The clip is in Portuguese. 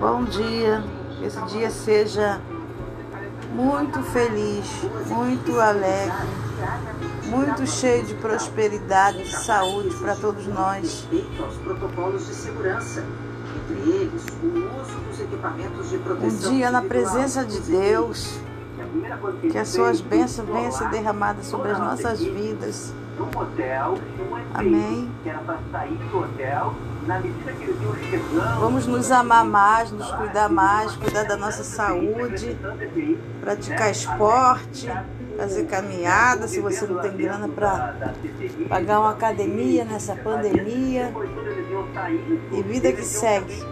Bom dia, que esse dia seja muito feliz, muito alegre, muito cheio de prosperidade e saúde para todos nós. Um dia na presença de Deus, que as suas bênçãos venham ser derramadas sobre as nossas vidas. Amém. Vamos nos amar mais, nos cuidar mais, cuidar da nossa saúde, praticar esporte, fazer caminhada, se você não tem grana para pagar uma academia nessa pandemia. E vida que segue.